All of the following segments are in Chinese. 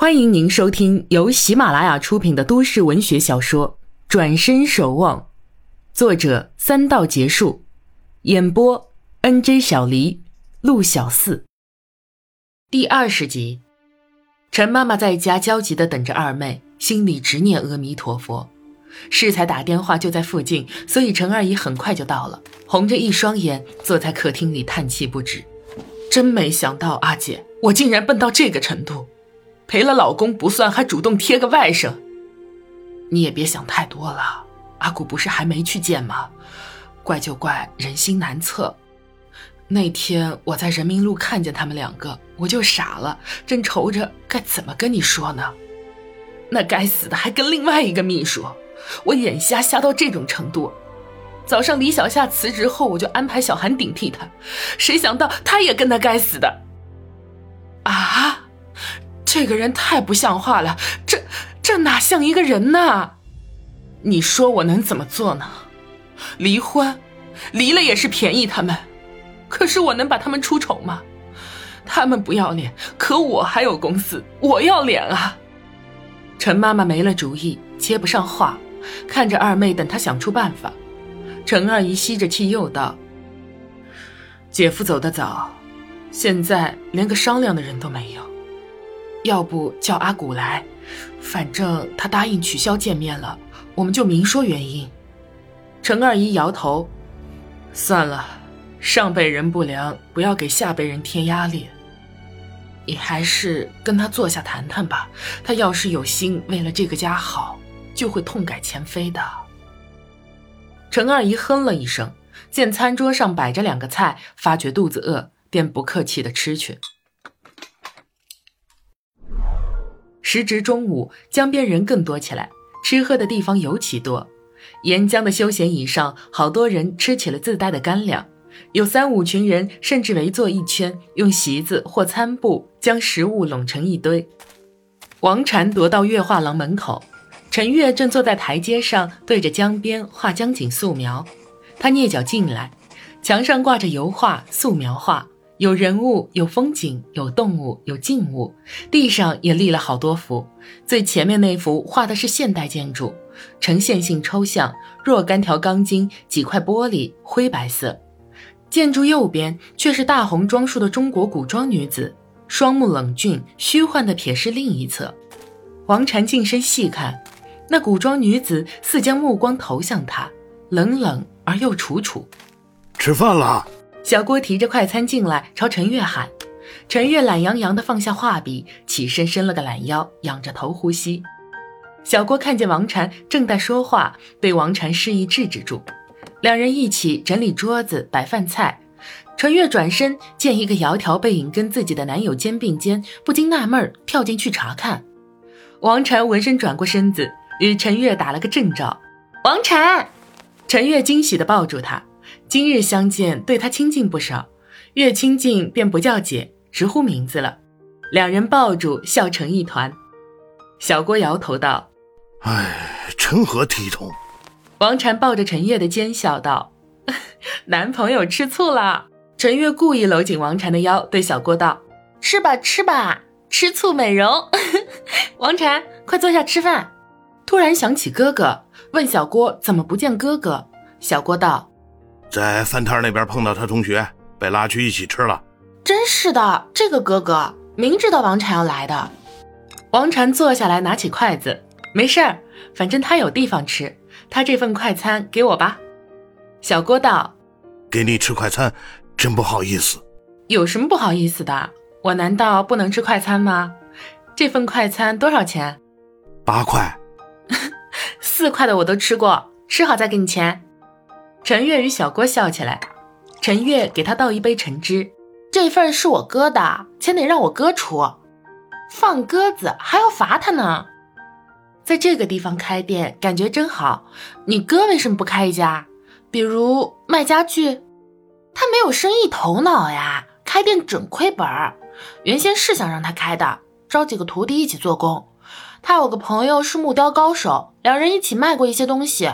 欢迎您收听由喜马拉雅出品的都市文学小说《转身守望》，作者三道结束，演播 N J 小黎、陆小四。第二十集，陈妈妈在家焦急的等着二妹，心里直念阿弥陀佛。适才打电话就在附近，所以陈二姨很快就到了，红着一双眼坐在客厅里叹气不止。真没想到，阿姐，我竟然笨到这个程度。赔了老公不算，还主动贴个外甥。你也别想太多了，阿古不是还没去见吗？怪就怪人心难测。那天我在人民路看见他们两个，我就傻了，正愁着该怎么跟你说呢。那该死的还跟另外一个秘书，我眼瞎瞎到这种程度。早上李小夏辞职后，我就安排小韩顶替他，谁想到他也跟那该死的。啊！这个人太不像话了，这这哪像一个人呢？你说我能怎么做呢？离婚，离了也是便宜他们。可是我能把他们出丑吗？他们不要脸，可我还有公司，我要脸啊！陈妈妈没了主意，接不上话，看着二妹等她想出办法。陈二姨吸着气又道：“姐夫走得早，现在连个商量的人都没有。”要不叫阿古来，反正他答应取消见面了，我们就明说原因。陈二姨摇头，算了，上辈人不良，不要给下辈人添压力。你还是跟他坐下谈谈吧，他要是有心为了这个家好，就会痛改前非的。陈二姨哼了一声，见餐桌上摆着两个菜，发觉肚子饿，便不客气的吃去。时值中午，江边人更多起来，吃喝的地方尤其多。沿江的休闲椅上，好多人吃起了自带的干粮，有三五群人甚至围坐一圈，用席子或餐布将食物拢成一堆。王禅踱到月画廊门口，陈月正坐在台阶上，对着江边画江景素描。他蹑脚进来，墙上挂着油画、素描画。有人物，有风景，有动物，有静物，地上也立了好多幅。最前面那幅画的是现代建筑，呈线性抽象，若干条钢筋，几块玻璃，灰白色。建筑右边却是大红装束的中国古装女子，双目冷峻，虚幻地瞥视另一侧。王禅近身细看，那古装女子似将目光投向他，冷冷而又楚楚。吃饭了。小郭提着快餐进来，朝陈月喊。陈月懒洋洋地放下画笔，起身伸了个懒腰，仰着头呼吸。小郭看见王禅正在说话，被王禅示意制止住。两人一起整理桌子、摆饭菜。陈月转身见一个窈窕背影跟自己的男友肩并肩，不禁纳闷，跳进去查看。王禅闻声转过身子，与陈月打了个正着。王禅，陈月惊喜地抱住他。今日相见，对他亲近不少，越亲近便不叫姐，直呼名字了。两人抱住，笑成一团。小郭摇头道：“哎，成何体统？”王禅抱着陈月的肩笑道：“ 男朋友吃醋了。”陈月故意搂紧王禅的腰，对小郭道：“吃吧，吃吧，吃醋美容。”王禅，快坐下吃饭。突然想起哥哥，问小郭怎么不见哥哥。小郭道。在饭摊那边碰到他同学，被拉去一起吃了。真是的，这个哥哥明知道王禅要来的。王禅坐下来，拿起筷子，没事儿，反正他有地方吃。他这份快餐给我吧。小郭道：“给你吃快餐，真不好意思。有什么不好意思的？我难道不能吃快餐吗？这份快餐多少钱？八块。四块的我都吃过，吃好再给你钱。”陈月与小郭笑起来，陈月给他倒一杯橙汁，这份是我哥的，钱得让我哥出，放鸽子还要罚他呢。在这个地方开店，感觉真好。你哥为什么不开一家？比如卖家具？他没有生意头脑呀，开店准亏本儿。原先是想让他开的，招几个徒弟一起做工。他有个朋友是木雕高手，两人一起卖过一些东西。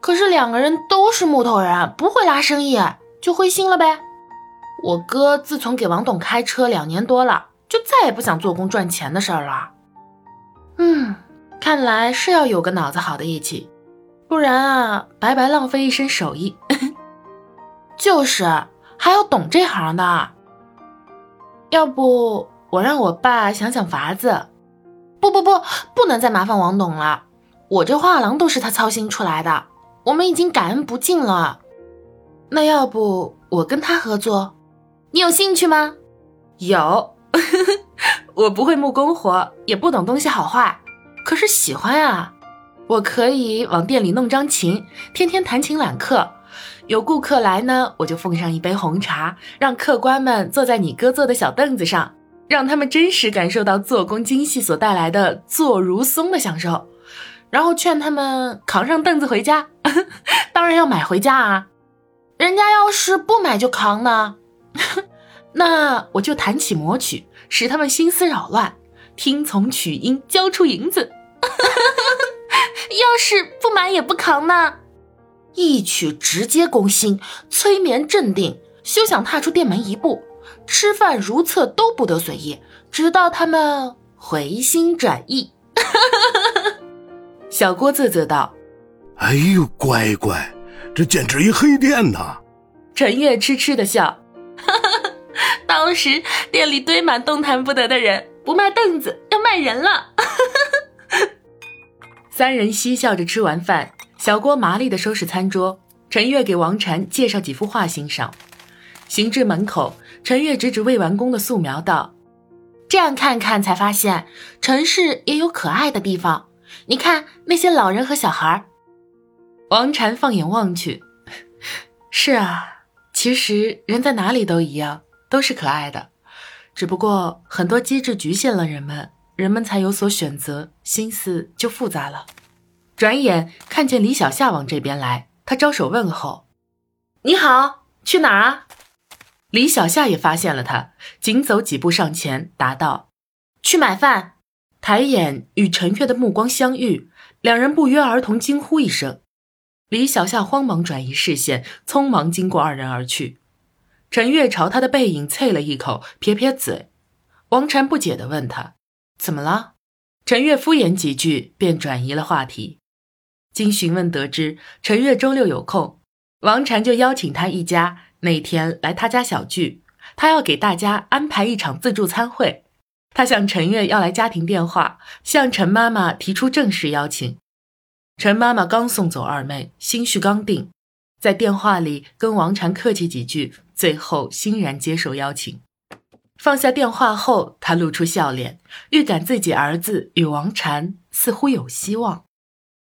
可是两个人都是木头人，不会拉生意，就灰心了呗。我哥自从给王董开车两年多了，就再也不想做工赚钱的事儿了。嗯，看来是要有个脑子好的一起，不然啊，白白浪费一身手艺。就是，还要懂这行的。要不我让我爸想想法子。不不不，不能再麻烦王董了。我这画廊都是他操心出来的，我们已经感恩不尽了。那要不我跟他合作，你有兴趣吗？有，我不会木工活，也不懂东西好坏，可是喜欢啊。我可以往店里弄张琴，天天弹琴揽客。有顾客来呢，我就奉上一杯红茶，让客官们坐在你哥坐的小凳子上，让他们真实感受到做工精细所带来的坐如松的享受，然后劝他们扛上凳子回家。当然要买回家啊！人家要是不买就扛呢，那我就弹起魔曲，使他们心思扰乱，听从曲音交出银子。要是不买也不扛呢？一曲直接攻心，催眠镇定，休想踏出店门一步。吃饭如厕都不得随意，直到他们回心转意。小郭啧啧道：“哎呦，乖乖，这简直一黑店呐！”陈月痴痴的笑：“ 当时店里堆满动弹不得的人，不卖凳子，要卖人了。”三人嬉笑着吃完饭。小郭麻利的收拾餐桌，陈月给王禅介绍几幅画欣赏。行至门口，陈月指指未完工的素描道：“这样看看，才发现城市也有可爱的地方。你看那些老人和小孩。”王禅放眼望去，是啊，其实人在哪里都一样，都是可爱的，只不过很多机制局限了人们，人们才有所选择，心思就复杂了。转眼看见李小夏往这边来，他招手问候：“你好，去哪儿啊？”李小夏也发现了他，紧走几步上前答道：“去买饭。”抬眼与陈月的目光相遇，两人不约而同惊呼一声。李小夏慌忙转移视线，匆忙经过二人而去。陈月朝他的背影啐了一口，撇撇嘴。王禅不解地问他：“怎么了？”陈月敷衍几句，便转移了话题。经询问得知，陈月周六有空，王禅就邀请他一家那天来他家小聚，他要给大家安排一场自助餐会。他向陈月要来家庭电话，向陈妈妈提出正式邀请。陈妈妈刚送走二妹，心绪刚定，在电话里跟王禅客气几句，最后欣然接受邀请。放下电话后，他露出笑脸，预感自己儿子与王禅似乎有希望。